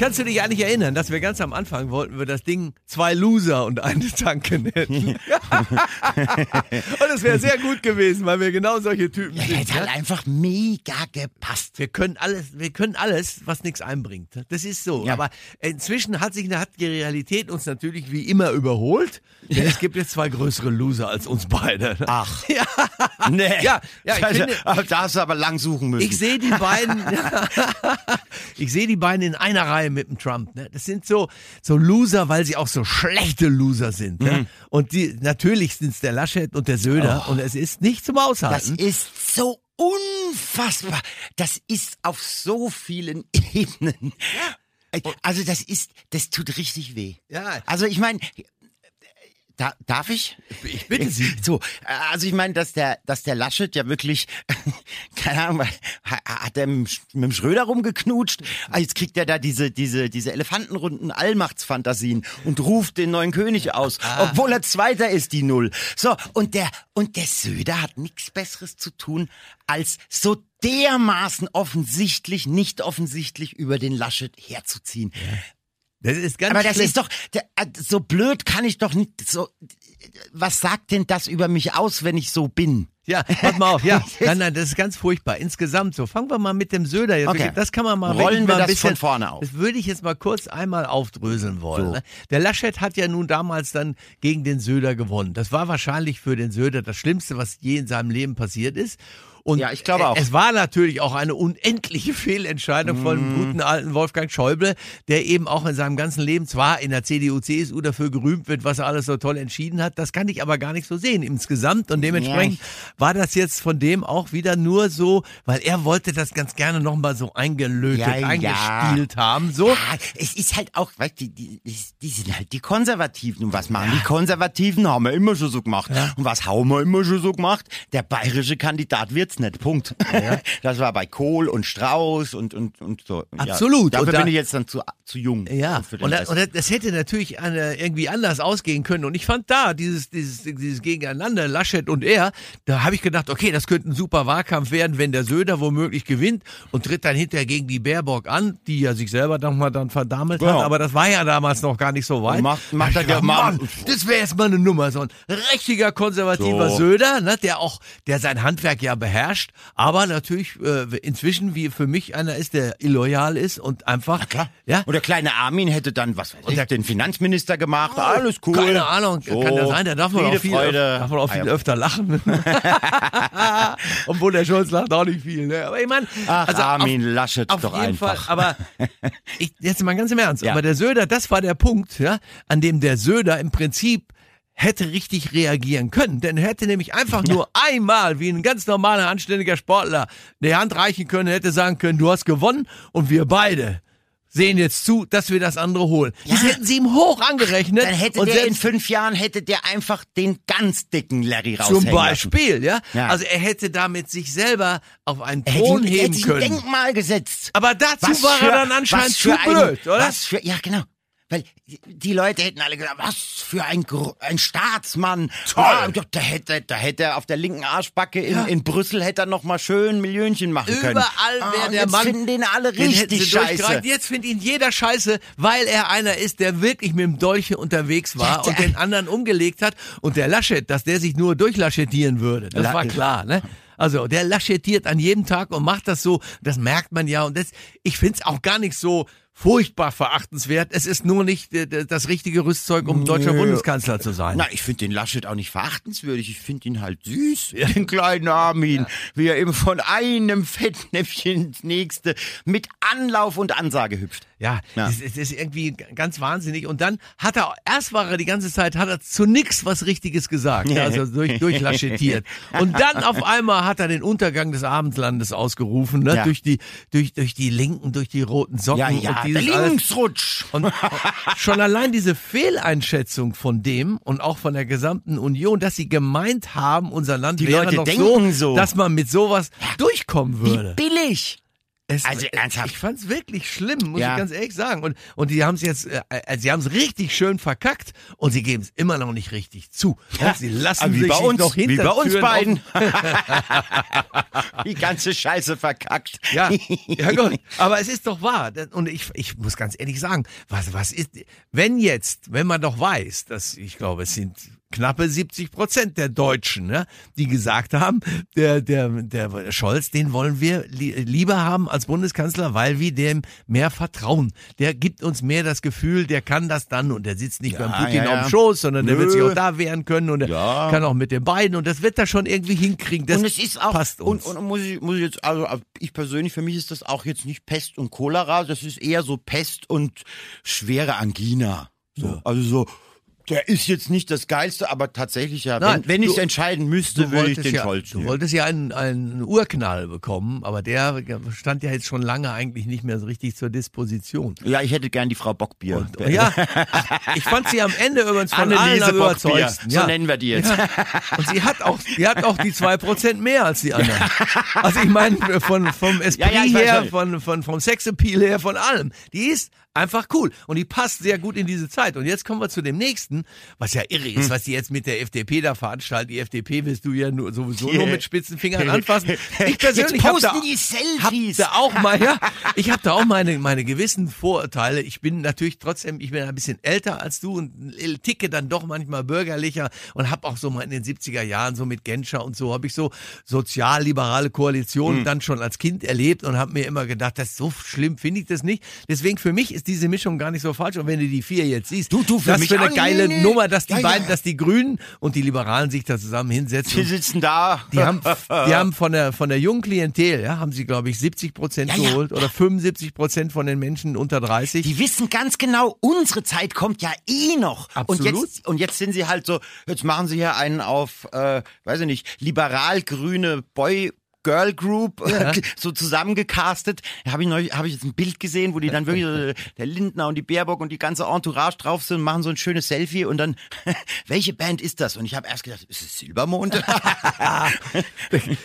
Kannst du dich eigentlich erinnern, dass wir ganz am Anfang wollten wir das Ding zwei Loser und eine Tanke nennen? und es wäre sehr gut gewesen, weil wir genau solche Typen Ja, sind. hätte halt ne? einfach mega gepasst. Wir können alles, wir können alles, was nichts einbringt. Das ist so. Ja. Aber inzwischen hat sich hat die Realität uns natürlich wie immer überholt. Denn es gibt jetzt zwei größere Loser als uns beide. Ach. Ja. Nee. Ja, ja, ich finde- Aber da hast du aber lang suchen müssen. Ich sehe die beiden, ich sehe die beiden in einer Reihe mit dem Trump. Ne? Das sind so so Loser, weil sie auch so schlechte Loser sind. Mhm. Ne? Und die natürlich sind es der Laschet und der Söder und es ist nicht zum das Aushalten. ist so unfassbar. Das ist auf so vielen Ebenen. Also das ist, das tut richtig weh. Ja. Also ich meine, da, darf ich? Ich bitte Sie. So, also ich meine, dass der, dass der Laschet ja wirklich, keine Ahnung, ha- hat er mit dem Schröder rumgeknutscht? Ah, Jetzt kriegt er da diese, diese, diese Elefantenrunden Allmachtsfantasien und ruft den neuen König aus, obwohl er Zweiter ist, die Null. So, und der, und der Söder hat nichts Besseres zu tun, als so dermaßen offensichtlich, nicht offensichtlich über den Laschet herzuziehen. Das ist ganz Aber das schlimm. ist doch, äh, so blöd kann ich doch nicht, so, was sagt denn das über mich aus, wenn ich so bin? Ja, pass mal auf, ja. Nein, nein, das ist ganz furchtbar. Insgesamt so. Fangen wir mal mit dem Söder jetzt. Okay. Das kann man mal Rollen wir mal das bisschen, von vorne auf. Das würde ich jetzt mal kurz einmal aufdröseln wollen. So. Ne? Der Laschet hat ja nun damals dann gegen den Söder gewonnen. Das war wahrscheinlich für den Söder das Schlimmste, was je in seinem Leben passiert ist. Und Ja, ich glaube auch. Es war natürlich auch eine unendliche Fehlentscheidung von Mhm. dem guten alten Wolfgang Schäuble, der eben auch in seinem ganzen Leben zwar in der CDU, CSU dafür gerühmt wird, was er alles so toll entschieden hat. Das kann ich aber gar nicht so sehen insgesamt. Und dementsprechend war das jetzt von dem auch wieder nur so, weil er wollte das ganz gerne nochmal so eingelötet, Ja, ja. eingespielt haben. So. Ja, es ist halt auch, weißt du, die, die, die sind halt die Konservativen. Und was machen die Konservativen? Haben wir immer schon so gemacht. Und was haben wir immer schon so gemacht? Der bayerische Kandidat wird's nicht. Punkt. Das war bei Kohl und Strauß und, und, und so. Absolut. Ja, dafür da- bin ich jetzt dann zu, zu jung. Ja, und, da- und das hätte natürlich eine, irgendwie anders ausgehen können. Und ich fand da dieses, dieses, dieses Gegeneinander, Laschet und er, da habe ich gedacht, okay, das könnte ein super Wahlkampf werden, wenn der Söder womöglich gewinnt und tritt dann hinterher gegen die Baerbock an, die ja sich selber dann mal dann verdammelt Ja. hat. Aber das war ja damals noch gar nicht so weit. Und macht- macht Da ja mal- Mann, das wäre jetzt mal eine Nummer, so ein richtiger konservativer So. Söder, ne, der auch, der sein Handwerk ja beherrscht, aber natürlich äh, inzwischen wie für mich einer ist, der illoyal ist und einfach, ja, Und der kleine Armin hätte dann, was weiß ich, der- den Finanzminister gemacht. Alles cool. Keine Ahnung, So, kann ja sein, da darf man auch viel, Freude. darf man auch viel Ah, ja. öfter lachen. Obwohl der Scholz lacht auch nicht viel. Ne? Aber ich meine, also Armin auf, Laschet auf doch jeden einfach. Fall. Aber ich, jetzt mal ganz im Ernst. Ja. Aber der Söder, das war der Punkt, ja, an dem der Söder im Prinzip hätte richtig reagieren können. Denn er hätte nämlich einfach nur einmal, wie ein ganz normaler, anständiger Sportler, die Hand reichen können, hätte sagen können, du hast gewonnen und wir beide sehen jetzt zu, dass wir das andere holen. Das hätten sie ihm hoch angerechnet. Dann hätte und der in fünf Jahren hätte der einfach den ganz dicken Larry raushängen zum Beispiel, ja? Ja. Also er hätte damit sich selber auf einen. Thron Hätte, heben hätte sich ein können. Denkmal gesetzt. Aber dazu Was war für- er dann anscheinend zu für ein, blöd, oder? Was für, ja, genau. Weil die Leute hätten alle gesagt, was für ein, Gro- ein Staatsmann. Toll. Ja, doch, da hätte, da hätte er auf der linken Arschbacke in, in Brüssel hätte er noch mal schön Millionchen machen können. Überall Ah, wäre und der jetzt Mann. finden den alle den richtig sie scheiße. Jetzt findet ihn jeder scheiße, weil er einer ist, der wirklich mit dem Dolche unterwegs war Ja, und den anderen umgelegt hat. Und der Laschet, dass der sich nur durchlaschettieren würde, das La- war klar, ne? Also der laschettiert an jedem Tag und macht das so, das merkt man ja. Und das, ich find's auch gar nicht so furchtbar verachtenswert. Es ist nur nicht äh, das richtige Rüstzeug, um deutscher. Bundeskanzler zu sein. Na, ich finde den Laschet auch nicht verachtenswürdig. Ich finde ihn halt süß, den kleinen Armin, wie er eben von einem Fettnäpfchen ins nächste mit Anlauf und Ansage hüpft. Ja, Ja. Das, ist, irgendwie ganz wahnsinnig. Und dann hat er, erst war er die ganze Zeit, hat er zu nix was Richtiges gesagt, ja, also durch, durchlaschettiert. Und dann auf einmal hat er den Untergang des Abendlandes ausgerufen, ne? Ja. durch die, durch, durch die Linken, durch die roten Socken Ja, ja, dieses alles. Linksrutsch. Und schon allein diese Fehleinschätzung von dem und auch von der gesamten Union, dass sie gemeint haben, unser Land Die wäre Leute noch denken so, so. dass man mit sowas durchkommen Wie würde. billig. Es, Also ernsthaft. Ich fand's wirklich schlimm, muss Ja. ich ganz ehrlich sagen. Und, und die haben es jetzt, äh, äh, sie haben es richtig schön verkackt und sie geben es immer noch nicht richtig zu. Ja, sie lassen wie sich bei uns, noch wie bei uns beiden. Die ganze Scheiße verkackt. Ja, ja gut. Aber es ist doch wahr. Und ich, ich muss ganz ehrlich sagen, was, was ist, wenn jetzt, wenn man doch weiß, dass, ich glaube, es sind knappe 70 Prozent der Deutschen, ne, die gesagt haben, der, der, der Scholz, den wollen wir li lieber haben als Bundeskanzler, weil wir dem mehr vertrauen. Der gibt uns mehr das Gefühl, der kann das dann und der sitzt nicht beim Putin ja, ja. auf dem Schoß, sondern der Nö. wird sich auch da wehren können und er Ja. kann auch mit den beiden und das wird er schon irgendwie hinkriegen. Das und es ist auch, passt uns. Und, und muss ich, muss ich jetzt, also ich persönlich, für mich ist das auch jetzt nicht Pest und Cholera, das ist eher so Pest und schwere Angina. So, Also so, der ist jetzt nicht das Geilste, aber tatsächlich ja, Nein, wenn, wenn ich du- entscheiden müsste, Du würde ich den ja, Scholz Du nehmen. wolltest ja einen, einen Urknall bekommen, aber der stand ja jetzt schon lange eigentlich nicht mehr so richtig zur Disposition. Ja, ich hätte gern die Frau Bockbier. Und, ja, ich fand sie am Ende übrigens von allen Anneliese Bockbier, überzeugsten. so Ja. nennen wir die jetzt. Ja. Und sie hat auch, sie hat auch die zwei Prozent mehr als die anderen. Also ich meine, von, vom Esprit Ja, ja, her, von, von, vom Sexappeal her, von allem. Die ist einfach cool. Und die passt sehr gut in diese Zeit. Und jetzt kommen wir zu dem nächsten, was ja irre Hm. ist, was die jetzt mit der FDP da veranstalten. Die FDP willst du ja nur, sowieso nur mit spitzen Fingern anfassen. Ich persönlich posten da, die hab da auch mal, ja, ich habe da auch meine, meine gewissen Vorurteile. Ich bin natürlich trotzdem, ich bin ein bisschen älter als du und ticke dann doch manchmal bürgerlicher und habe auch so mal in den 70er Jahren so mit Genscher und so habe ich so sozialliberale Koalitionen Hm. dann schon als Kind erlebt und habe mir immer gedacht, das ist so schlimm finde ich das nicht. Deswegen für mich ist diese Mischung gar nicht so falsch und wenn du die vier jetzt siehst, Du, du, für das für eine geile nee, nee. Nummer, dass die Ja, ja. beiden, dass die Grünen und die Liberalen sich da zusammen hinsetzen. Die und sitzen da. die haben, die haben von der, von der jungen Klientel, ja, haben sie, glaube ich, 70 Prozent Ja, ja. geholt oder 75 Prozent von den Menschen unter 30. Die wissen ganz genau, unsere Zeit kommt ja eh noch. Und Absolut. jetzt, und jetzt sind sie halt so, jetzt machen sie hier einen auf, äh, weiß ich nicht, liberal-grüne Boy. Girl Group Ja. so zusammengecastet. Da habe ich neulich, habe ich jetzt ein Bild gesehen, wo die dann wirklich so, der Lindner und die Baerbock und die ganze Entourage drauf sind, machen so ein schönes Selfie und dann welche Band ist das? Und ich habe erst gedacht, ist es Silbermond?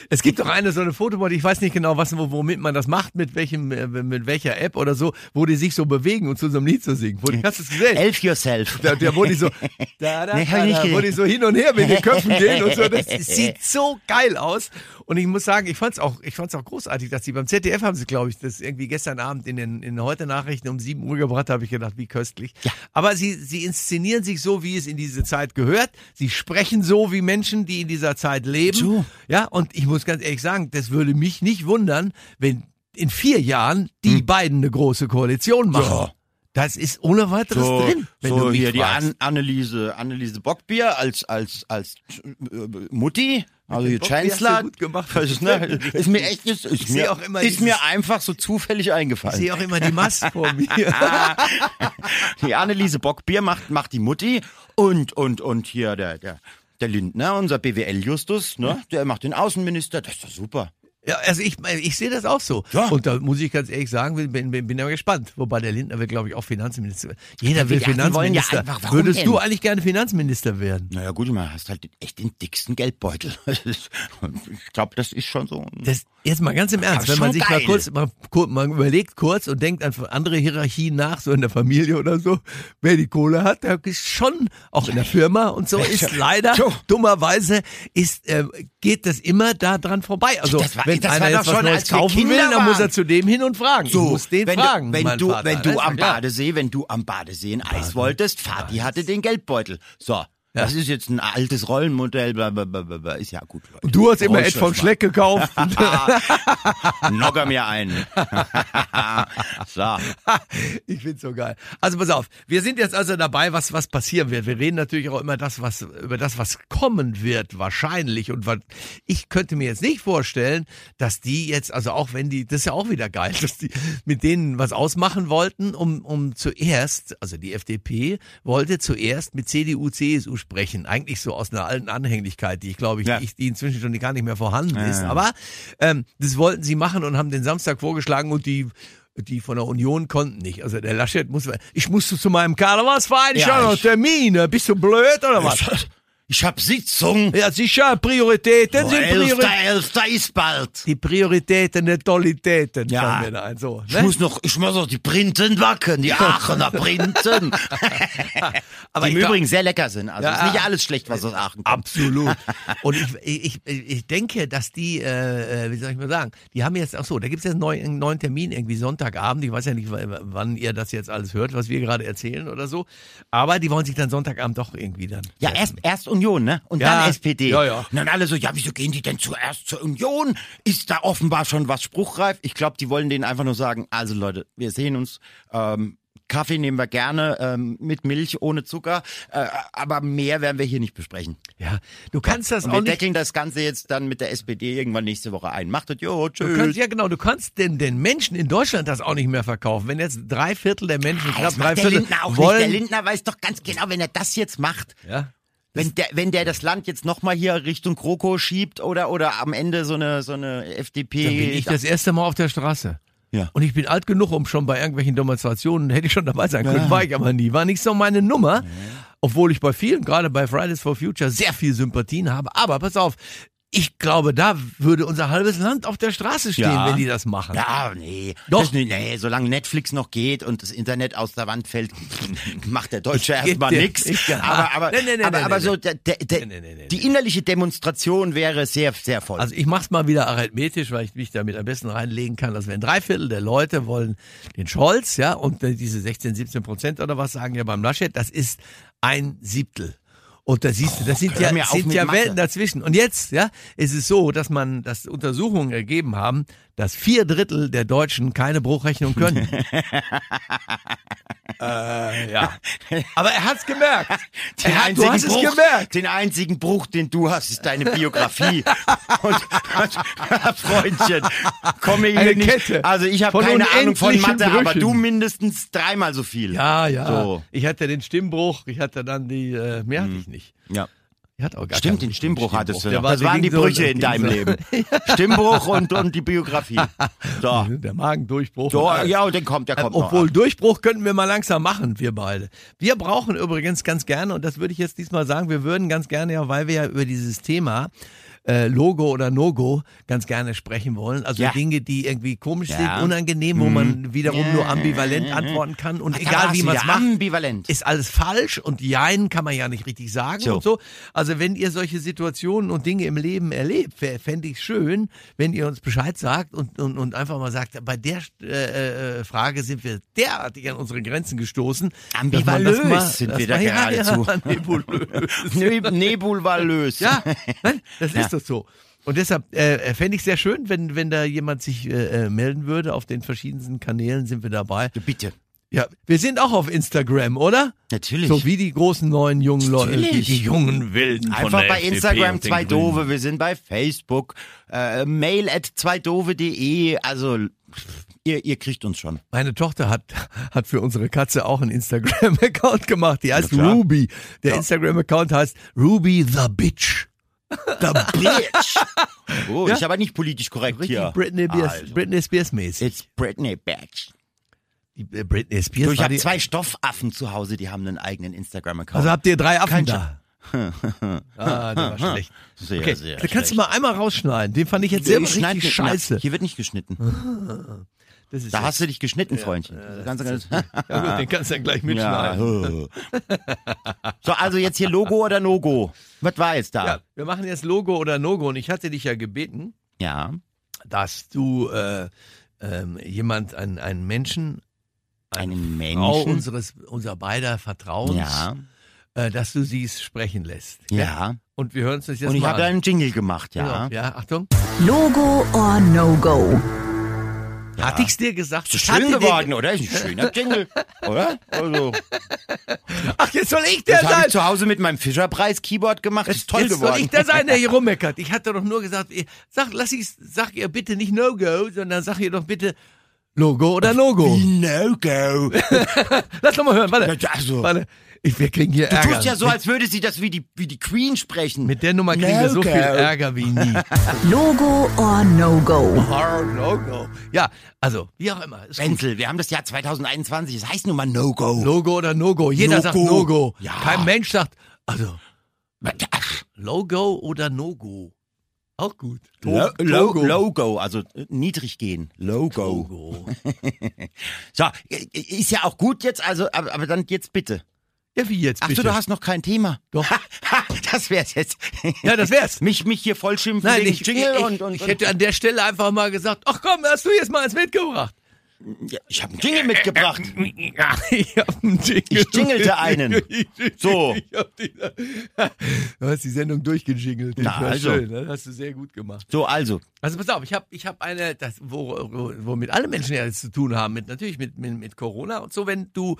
Es gibt doch eine so eine Fotobody, ich weiß nicht genau, was, wo- womit man das macht, mit welchem, äh, mit welcher App oder so, wo die sich so bewegen und zu so einem Lied zu singen. Wo, die- hast du es gesehen? Elf yourself. Der, der, wo die so, da, da, Nee, hab da, da, wo die so hin und her mit den Köpfen gehen und so. Das sieht so geil aus. Und ich muss sagen, ich fand's auch, ich fand's auch großartig, dass die beim ZDF haben sie, glaube ich, das irgendwie gestern Abend in den, in heute Nachrichten um 7 Uhr gebracht, habe ich gedacht, wie köstlich. Aber sie, sie inszenieren sich so, wie es in diese Zeit gehört. Sie sprechen so wie Menschen, die in dieser Zeit leben. So. Ja, und ich muss ganz ehrlich sagen, das würde mich nicht wundern, wenn in vier Jahren die beiden eine große Koalition machen. Hm. Ja. Das ist ohne weiteres so, drin, wenn so du mich hier die fragst. An Anneliese, Anneliese Bockbier als, als, als äh, Mutti, also hier Chancellor. gut gemacht. Ne, ist mir echt, ist, ist, mir, auch immer ist mir einfach so zufällig Ich eingefallen. sehe auch immer die Mast vor mir. Die Anneliese Bockbier macht, macht die Mutti und, und, und hier der, der, der Lindner, unser BWL-Justus, ne, der macht den Außenminister, das ist doch super. Ja, also ich, ich sehe das auch so. Ja. Und da muss ich ganz ehrlich sagen, bin, bin, bin ja gespannt. Wobei der Lindner will, glaube ich, auch Finanzminister. Jeder will wollen ja Finanzminister. einfach- Würdest denn? du eigentlich gerne Finanzminister werden? Naja gut, man hast halt echt den dicksten Geldbeutel. Ich glaube, das ist schon so. Das, jetzt mal ganz im Ernst, Aber wenn man sich mal geil. kurz, mal, man überlegt kurz und denkt an andere Hierarchien nach, so in der Familie oder so, wer die Kohle hat, der ist schon, auch in der Firma und so, ist leider, dummerweise, ist, äh, geht das immer da dran vorbei. Also, war- wenn das einer jetzt was schon, Neues kaufen will, dann muss er zu dem hin und fragen. So, ich muss den wenn fragen. du, wenn du, Vater. wenn du am. Badesee, wenn du am Badesee ein Eis wolltest, Vati hatte den Geldbeutel. So. Das ist jetzt ein altes Rollenmodell, bla, bla, bla, bla, bla. ist ja gut. Leute. Du hast immer Ed mal. Schleck gekauft. Nogger mir ein. so. ich find's so geil. Also pass auf, wir sind jetzt also dabei, was was passieren wird. Wir reden natürlich auch immer das, was über das, was kommen wird, wahrscheinlich. Und was, ich könnte mir jetzt nicht vorstellen, dass die jetzt, also auch wenn die, das ist ja auch wieder geil, dass die mit denen was ausmachen wollten, um um zuerst, also die FDP wollte zuerst mit CDU, CSU sprechen. Eigentlich so aus einer alten Anhänglichkeit, die ich glaube ich, Ja. ich die inzwischen schon gar nicht mehr vorhanden ist. ja. Aber ähm, das wollten sie machen und haben den Samstag vorgeschlagen und die die von der Union konnten nicht. Also der Laschet muss, ich musste zu meinem Karnevalsverein, ich Ja, habe noch Termine. Bist du blöd oder was? Ich hab Sitzung. Ja, sicher, Prioritäten Oh, sind Elfter, Prioritäten. Elfter ist bald. Die Prioritäten der Tollitäten. Ja. fallen mir da ein. So, Ich ne? muss noch, ich muss noch die Printen backen, die Aachener Printen. Aber die im Übrigen sehr lecker sind. Also Ja. ist nicht alles schlecht, was aus Aachen kommt. Absolut. Und ich, ich, ich, denke, dass die, äh, äh, wie soll ich mal sagen, die haben jetzt, ach so, da gibt es jetzt einen neuen, einen neuen Termin, irgendwie Sonntagabend. Ich weiß ja nicht, wann ihr das jetzt alles hört, was wir gerade erzählen oder so. Aber die wollen sich dann Sonntagabend doch irgendwie dann. Ja, erst, erst Union, ne? Und Ja. dann SPD. Ja, ja. Und dann alle so, ja, wieso gehen die denn zuerst zur Union? Ist da offenbar schon was spruchreif? Ich glaube, die wollen denen einfach nur sagen, also Leute, wir sehen uns, ähm, Kaffee nehmen wir gerne, ähm, mit Milch, ohne Zucker, äh, aber mehr werden wir hier nicht besprechen. Ja, du kannst das Und auch wir nicht. deckeln das Ganze jetzt dann mit der SPD irgendwann nächste Woche ein. Macht das, jo, Du kannst, tschüss. ja, genau, du kannst den, den Menschen in Deutschland das auch nicht mehr verkaufen. Wenn jetzt drei Viertel der Menschen, knapp Das drei macht der Viertel, Lindner auch wollen. nicht. Der Lindner weiß doch ganz genau, wenn er das jetzt macht, ja, wenn der, wenn der das Land jetzt nochmal hier Richtung Kroko schiebt oder, oder am Ende so eine, so eine FDP. Dann bin ich das erste Mal auf der Straße. Ja. Und ich bin alt genug, um schon bei irgendwelchen Demonstrationen, hätte ich schon dabei sein können, war ich aber nie. War nicht so meine Nummer. Obwohl ich bei vielen, gerade bei Fridays for Future, sehr viel Sympathien habe. Aber pass auf, ich glaube, da würde unser halbes Land auf der Straße stehen, Ja. wenn die das machen. Ja, nee. Doch. Das, nee, solange Netflix noch geht und das Internet aus der Wand fällt, macht der Deutsche erstmal dir- nix. ich- ja. Aber, aber, Nee, nee, nee, aber, aber so, der, der, die innerliche Demonstration wäre sehr, sehr voll. Also ich mach's mal wieder arithmetisch, weil ich mich damit am besten reinlegen kann, dass wenn drei Viertel der Leute wollen den Scholz, ja, und diese 16, 17 Prozent oder was sagen ja beim Laschet, das ist ein Siebtel. Und da siehst du, das sind hör ja, sind ja Mathe. Welten dazwischen. Und jetzt, ja, ist es so, dass man, dass Untersuchungen ergeben haben, dass vier Drittel der Deutschen keine Bruchrechnung können. äh, ja. Aber er hat's gemerkt. Den Er hat, du hast es Bruch, gemerkt. Den einzigen Bruch, den du hast, ist deine Biografie. und, und Freundchen, komm mir hier Eine nicht. Kette Also ich habe keine Ahnung von Mathe, aber Brüchen. du mindestens dreimal so viel. Ja, ja. So. Ich hatte den Stimmbruch, ich hatte dann die, äh, mehr hatte ich nicht. ja. Ich hatte auch gar Stimmt, den Stimmbruch hattest du. Noch. war- Das waren die so- Brüche der in deinem so. Leben. Stimmbruch und, und die Biografie. So. Der Magendurchbruch. so ja, und der kommt, der Äh, kommt Obwohl. Durchbruch könnten wir mal langsam machen, wir beide. Wir brauchen übrigens ganz gerne, und das würde ich jetzt diesmal sagen, wir würden ganz gerne, ja, weil wir ja über dieses Thema äh, Logo oder No-Go ganz gerne sprechen wollen. Also Ja. Dinge, die irgendwie komisch Ja. sind, unangenehm, wo man wiederum nur ambivalent antworten kann. Und Da egal wie man es macht, Ambivalent. ist alles falsch und Jein kann man ja nicht richtig sagen So. und so. Also wenn ihr solche Situationen und Dinge im Leben erlebt, fände ich schön, wenn ihr uns Bescheid sagt und, und, und einfach mal sagt, bei der äh, äh, Frage sind wir derartig an unsere Grenzen gestoßen. mal- sind wir da ja, geradezu. Ja, nebulös. Neb nebulvalös. ja, das ist doch so. Und deshalb äh, fände ich sehr schön, wenn, wenn da jemand sich äh, äh, melden würde. Auf den verschiedensten Kanälen sind wir dabei. Bitte. Ja, wir sind auch auf Instagram, oder? Natürlich. So wie die großen neuen jungen Leute, die, die jungen Wilden von Einfach der bei FDP Instagram zwei. Dove, wir sind bei Facebook, äh, mail at zweidove.de, also ihr, ihr kriegt uns schon. Meine Tochter hat, hat für unsere Katze auch einen Instagram-Account gemacht. Die heißt. Ruby. Der Instagram-Account heißt Ruby the Bitch. The Bitch! Oh, Ja. ist aber nicht politisch korrekt Richtig hier. Britney, Spears, Also. Britney Spears mäßig. It's Britney Bitch. Die, äh, Britney Spears Du, ich habe zwei Stoffaffen zu Hause, die haben einen eigenen Instagram-Account. Also habt ihr drei Affen Kein da. ah, der war schlecht. sehr, Okay, sehr da kannst schlecht. du mal einmal rausschneiden. Den fand ich jetzt schneid richtig scheiße. Hier wird nicht geschnitten. Das ist Da jetzt- hast du dich geschnitten, Freundchen. ganz, ganz, ja, gut, den kannst du dann gleich mitschneiden. ja. so, also jetzt hier Logo oder No-Go? Was war jetzt Ja, da? wir machen jetzt Logo oder No-Go und ich hatte dich ja gebeten, Ja. dass du äh, ähm, jemand, einen, einen Menschen, Einen Frau Menschen. unseres, unser beider Vertrauens, Ja. äh, dass du sie sprechen lässt. Ja. Und wir hören uns das jetzt Und ich mal habe da an. einen Jingle gemacht, ja. Genau. Ja, Achtung. Logo or No-Go? Hatte ich's dir gesagt? Ist schön geworden, oder? Ist ein schöner Jingle, oder? Also, Ach, jetzt soll ich der das sein. ich zu Hause mit meinem Fischerpreis-Keyboard gemacht. Ist toll jetzt geworden. soll ich der sein, der hier rummeckert. Ich hatte doch nur gesagt, sag, lass ich, sag ihr bitte nicht No-Go, sondern sag ihr doch bitte Logo oder No-Go. No-Go. Lass doch mal hören, warte. Ja, also. Warte. Ich, wir kriegen hier Du Ärger. tust ja so, als würde sie das wie die, wie die Queen sprechen. Mit der Nummer kriegen wir so No-Go. viel Ärger wie nie. Logo or No-Go? Oh, No-Go. Ja, also, wie auch immer. Ist gut. Wenzel, wir haben das Jahr 2021, es heißt nun mal No-Go. Logo oder No-Go. Jeder sagt No-Go. Ja. Kein Mensch sagt, also, Logo oder No-Go? Auch gut. Lo Logo. Logo, also äh, niedrig gehen. Logo. Logo. So, ist ja auch gut jetzt, also, aber, aber dann jetzt bitte. Ja, wie jetzt Ach bitte? so, du hast noch kein Thema. Doch. das wär's jetzt. Ja, das wär's. Mich, mich hier vollschimpfen Nein, wegen ich, Jingle ich, und, und, ich hätte an der Stelle einfach mal gesagt, ach komm, hast du jetzt mal eins mitgebracht? Ja, ich habe einen Jingle mitgebracht. Ja, ich hab einen Jingle. Ich jingelte einen. So. Ich hab die, du hast die Sendung durchgejingelt. Das Na, also. schön, das hast du sehr gut gemacht. So, also. Also pass auf, ich habe ich hab eine, das, wo, wo, womit alle Menschen ja jetzt zu tun haben, mit natürlich mit, mit, mit Corona und so, wenn du,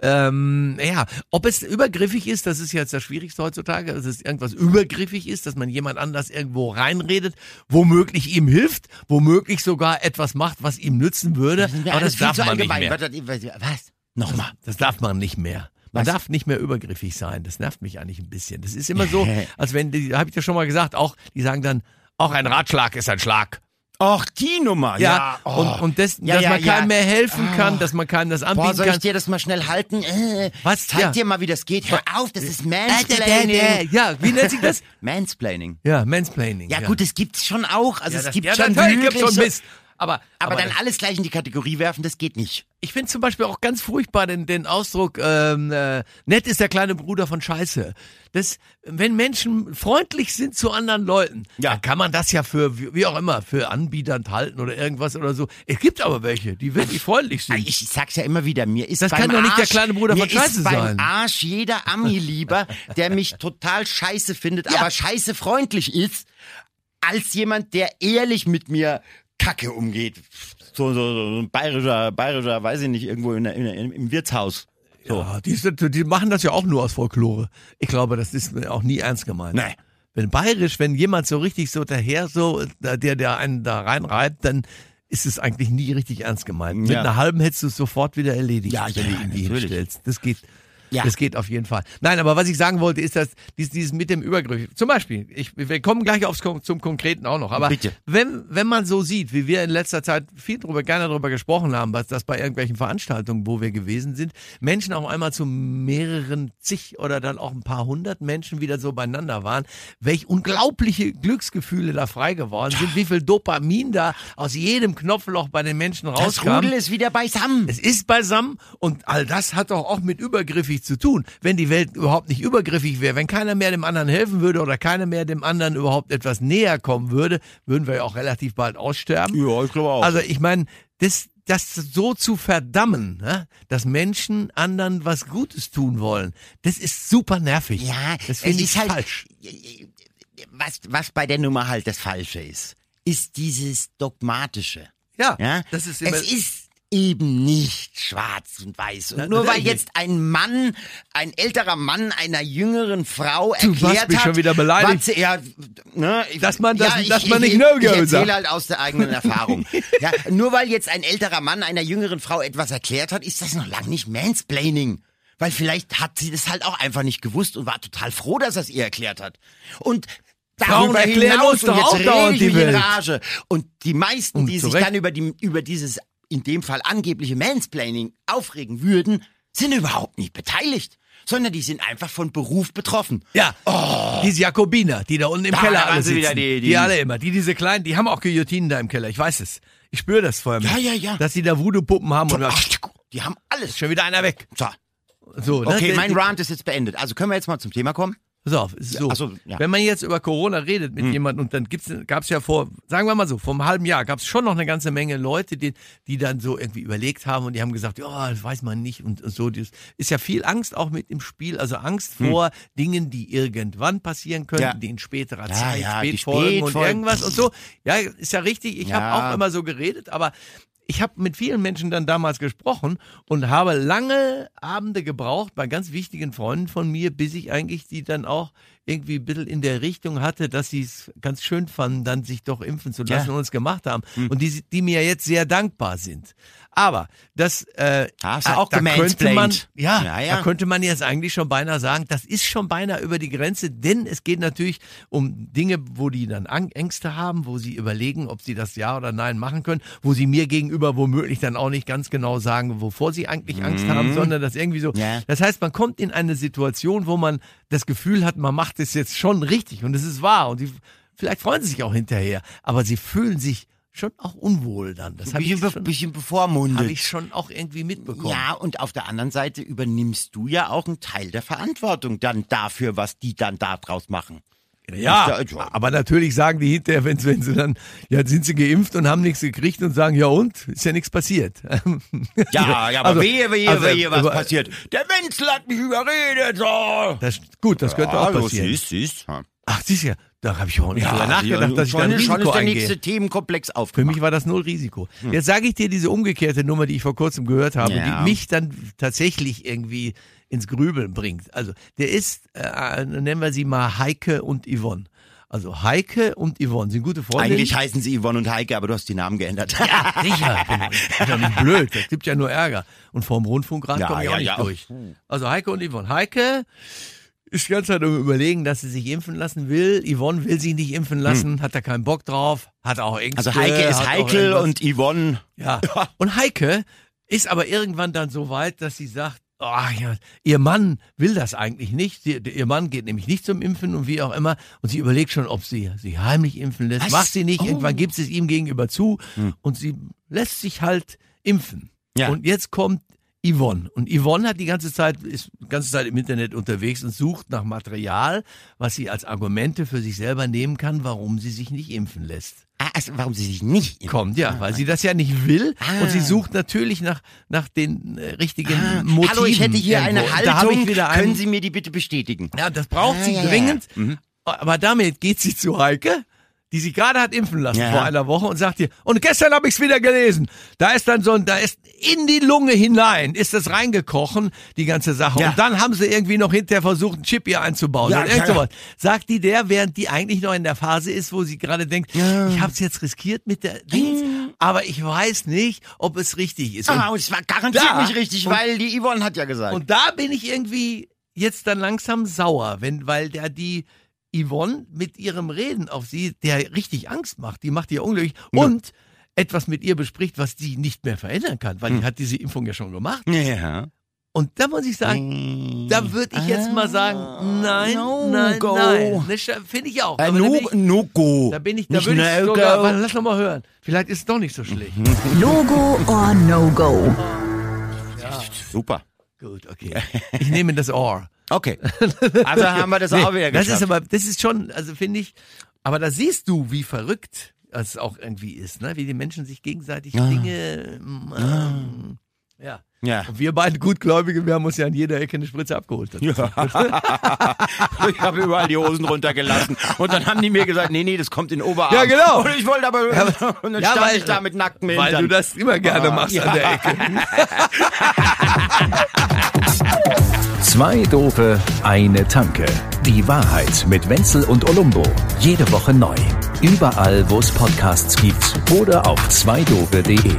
ähm, ja, ob es übergriffig ist, das ist jetzt das Schwierigste heutzutage, dass es irgendwas übergriffig ist, dass man jemand anders irgendwo reinredet, womöglich ihm hilft, womöglich sogar etwas macht, was ihm nützen würde, Sind wir aber alles das viel darf zu man nicht mehr. Was? Nochmal. Das darf man nicht mehr. Man Was? darf nicht mehr übergriffig sein. Das nervt mich eigentlich ein bisschen. Das ist immer so, als wenn, die, habe ich dir schon mal gesagt, auch, die sagen dann, auch ein Ratschlag ist ein Schlag. Ach, die Nummer. Ja, Ja. oh. und, und das, Ja, dass ja, man ja. keinem mehr helfen kann, Oh. dass man keinem das anbieten Boah, soll ich kann. dir das mal schnell halten? Äh, Was? Zeig Ja. dir mal, wie das geht. Hör auf, das ist Äh, der, Mansplaining. der, ja, wie nennt sich das? Mansplaining. Ja, Mansplaining. Ja, gut, das gibt's schon auch. Also ja, es das, gibt ja, schon wirklich schon so- Mist. Aber, Aber, dann das- alles gleich in die Kategorie werfen, das geht nicht. Ich finde zum Beispiel auch ganz furchtbar den, den Ausdruck, ähm, äh, nett ist der kleine Bruder von Scheiße. Das, wenn Menschen freundlich sind zu anderen Leuten, Ja. dann kann man das ja für, wie wie auch immer, für anbiedernd halten oder irgendwas oder so. Es gibt aber welche, die wirklich freundlich sind. Ich sag's ja immer wieder, mir ist Das kann doch nicht der Arsch, kleine Bruder von Scheiße ist beim sein. Arsch jeder Ami lieber, der mich total scheiße findet, aber scheiße freundlich ist, als jemand, der ehrlich mit mir Kacke umgeht. So, so, so ein bayerischer, bayerischer, weiß ich nicht, irgendwo in der, in der, im Wirtshaus. So. Ja, die, die machen das ja auch nur aus Folklore. Ich glaube, das ist auch nie ernst gemeint. Nee. Wenn bayerisch, wenn jemand so richtig so daher so, der, der einen da reinreibt, dann ist es eigentlich nie richtig ernst gemeint. Mit Ja. einer halben hättest du es sofort wieder erledigt, Ja, wenn ja, du ihn die natürlich. hinstellst. Das geht. Ja. Das geht auf jeden Fall. Nein, aber was ich sagen wollte, ist, dass dieses, dieses mit dem Übergriff. Zum Beispiel, ich, wir kommen gleich aufs, zum Konkreten auch noch. Aber Bitte. wenn, wenn man so sieht, wie wir in letzter Zeit viel drüber, gerne darüber gesprochen haben, was das bei irgendwelchen Veranstaltungen, wo wir gewesen sind, Menschen auch einmal zu mehreren zig oder dann auch ein paar hundert Menschen wieder so beieinander waren, welch unglaubliche Glücksgefühle da frei geworden sind, wie viel Dopamin da aus jedem Knopfloch bei den Menschen Das rauskam. Rudel ist wieder beisammen. Es ist beisammen und all das hat doch auch mit übergriffig zu tun. Wenn die Welt überhaupt nicht übergriffig wäre, wenn keiner mehr dem anderen helfen würde oder keiner mehr dem anderen überhaupt etwas näher kommen würde, würden wir ja auch relativ bald aussterben. Ja, ich glaube auch. Also ich meine, das, das so zu verdammen, ne, dass Menschen anderen was Gutes tun wollen, das ist super nervig. Ja, das finde ich halt, falsch. Was, was bei der Nummer halt das Falsche ist, ist dieses Dogmatische. Ja, Ja, das ist immer. es ist eben nicht schwarz und weiß. Und Na, nur weil jetzt ein Mann, ein älterer Mann einer jüngeren Frau Du erklärt mich hat, schon wieder beleidigt. was sie- ja, ne, Dass man das- ja, ich, dass man ich, nicht No-Go Ich erzähle sagt. halt aus der eigenen Erfahrung. ja, nur weil jetzt ein älterer Mann einer jüngeren Frau etwas erklärt hat, ist das noch lange nicht Mansplaining. Weil vielleicht hat sie das halt auch einfach nicht gewusst und war total froh, dass er es ihr erklärt hat. Und darüber erklären hinaus, uns und jetzt auch rede ich die Welt. Rage. Und die meisten, Und die sich Recht. dann über, die, über dieses, in dem Fall angebliche Mansplaining aufregen würden, sind überhaupt nicht beteiligt. Sondern die sind einfach von Beruf betroffen. Ja, diese Jakobiner, die da unten im Da Keller alle sitzen. wieder, die- die, die- alle immer. Die diese kleinen, die haben auch Guillotinen da im Keller. Ich weiß es. Ich spüre das vorher. Ja, ja, ja. Dass die da Voodoo-Puppen haben und Ach, die haben alles. schon wieder einer weg. So, So, ne? okay, Die- mein Rant ist jetzt beendet. Also können wir jetzt mal zum Thema kommen? Es so. ach so, ja. Hm. Wenn man jetzt über Corona redet mit jemandem und dann gibt's, gab's ja vor, sagen wir mal so, vor einem halben Jahr gab's schon noch eine ganze Menge Leute, die, die dann so irgendwie überlegt haben und die haben gesagt, ja, das weiß man nicht und so. Das ist ja viel Angst auch mit im Spiel, also Angst vor Dingen, die irgendwann passieren könnten, Hm. Ja. die in späterer Ja, Zeit, ja, die Spätfolgen und Spätfolgen. irgendwas und so. Ja, ist ja richtig. Ich habe auch immer so geredet, aber ich habe mit vielen Menschen dann damals gesprochen und habe lange Abende gebraucht bei ganz wichtigen Freunden von mir, bis ich eigentlich die dann auch irgendwie ein bisschen in der Richtung hatte, dass sie es ganz schön fanden, dann sich doch impfen zu lassen Ja. und es gemacht haben. Und die, die mir jetzt sehr dankbar sind. Aber das äh, Hast du auch da könnte man, ja, Ja, ja. da könnte man jetzt eigentlich schon beinahe sagen, das ist schon beinahe über die Grenze, denn es geht natürlich um Dinge, wo die dann Ängste haben, wo sie überlegen, ob sie das Ja oder Nein machen können, wo sie mir gegenüber womöglich dann auch nicht ganz genau sagen, wovor sie eigentlich Angst haben, sondern das irgendwie so. Ja. Das heißt, man kommt in eine Situation, wo man das Gefühl hat, man macht sagt es jetzt schon richtig und es ist wahr und die, vielleicht freuen sie sich auch hinterher, aber sie fühlen sich schon auch unwohl dann. Das habe ich, be schon- bisschen bevormundet. hab ich schon auch irgendwie mitbekommen. Ja, und auf der anderen Seite übernimmst du ja auch einen Teil der Verantwortung dann dafür, was die dann da draus machen. Ja, ja- aber natürlich sagen die hinterher, wenn, wenn sie dann, ja, sind sie geimpft und haben nichts gekriegt und sagen, ja und, ist ja nichts passiert. Ja, ja, aber Also- wehe, wehe, also, wehe, was aber- passiert. Der Wenzel hat mich überredet. So. Das, gut, das könnte auch passieren. Siehst, siehst. Ach, siehst du ja, da habe ich auch nicht drüber nachgedacht, dass ich da schon, ein Risiko schon ist der eingehe. nächste Themenkomplex Für aufgemacht. mich war das null Risiko. Jetzt sage ich dir diese umgekehrte Nummer, die ich vor kurzem gehört habe, Ja. die mich dann tatsächlich irgendwie ins Grübeln bringt. Also der ist, äh, nennen wir sie mal Heike und Yvonne. Also Heike und Yvonne sind gute Freunde. Eigentlich heißen sie Yvonne und Heike, aber du hast die Namen geändert. Ja, sicher. Bin, bin doch nicht blöd. Das gibt ja nur Ärger. Und vorm Rundfunkrat Ja, komme ich ja, auch nicht ja. durch. Also Heike und Yvonne. Heike ist die ganze Zeit am überlegen, dass sie sich impfen lassen will. Yvonne will sich nicht impfen lassen, hat da keinen Bock drauf, hat auch Ängste. Also Heike ist heikel und Yvonne. Ja. Und Heike ist aber irgendwann dann so weit, dass sie sagt, oh ja, ihr Mann will das eigentlich nicht. Sie, ihr Mann geht nämlich nicht zum Impfen und wie auch immer. Und sie überlegt schon, ob sie sich heimlich impfen lässt. Was? Macht sie nicht. Oh. Irgendwann gibt sie es ihm gegenüber zu. Und sie lässt sich halt impfen. Ja. Und jetzt kommt Yvonne. Und Yvonne hat die ganze Zeit, ist die ganze Zeit im Internet unterwegs und sucht nach Material, was sie als Argumente für sich selber nehmen kann, warum sie sich nicht impfen lässt Ah, also warum sie sich nicht kommt, ja, weil sie das ja nicht will Ah. und sie sucht natürlich nach nach den äh, richtigen Motiven. Hallo, ich hätte hier irgendwo. eine Haltung. ich wieder Können einen, Sie mir die bitte bestätigen? ja, das braucht Ah, sie ja, ja. dringend. Aber damit geht sie zu Heike, die sie gerade hat impfen lassen Ja. vor einer Woche und sagt ihr, und gestern habe ich es wieder gelesen. Da ist dann so ein, da ist in die Lunge hinein, ist das reingekrochen, die ganze Sache. Ja. Und dann haben sie irgendwie noch hinterher versucht, einen Chip ihr einzubauen. Ja, oder irgend sowas. Sagt die der, während die eigentlich noch in der Phase ist, wo sie gerade denkt, ich habe es jetzt riskiert mit der Dings, aber ich weiß nicht, ob es richtig ist. Und Ah, und es war garantiert Da. nicht richtig, Und- weil die Yvonne hat ja gesagt. und da bin ich irgendwie jetzt dann langsam sauer, wenn, weil der die Yvonne mit ihrem Reden auf sie, der richtig Angst macht, die macht ihr unglücklich und etwas mit ihr bespricht, was sie nicht mehr verändern kann, weil die hat diese Impfung ja schon gemacht. ja. Und da muss ich sagen, da würde ich jetzt mal sagen, nein, no nein, go. nein. Ne, Finde ich auch. Äh, no, bin ich, no go. da bin ich, da Nicht würde ich no sogar, warte, lass noch mal hören. Vielleicht ist es doch nicht so schlecht. Logo or no go. Super. Gut, okay. Ich nehme das Ohr. Okay. Also haben wir das auch wieder das geschafft. ist aber, das ist schon, also finde ich, aber da siehst du, wie verrückt es auch irgendwie ist, ne? wie die Menschen sich gegenseitig Dinge, ähm, ja. Ja. Und wir beiden Gutgläubige, wir haben uns ja an jeder Ecke eine Spritze abgeholt. ich habe überall die Hosen runtergelassen. Und dann haben die mir gesagt, nee, nee, das kommt in den Oberarm. Ja, genau. Und ich wollte aber, und dann Ja, stand weil- ich da mit nacktem Weil Hintern. du das immer gerne machst an der Ecke. Zwei Dope, eine Tanke. Die Wahrheit mit Wenzel und Olumbo. Jede Woche neu. Überall, wo es Podcasts gibt oder auf zweidope.de.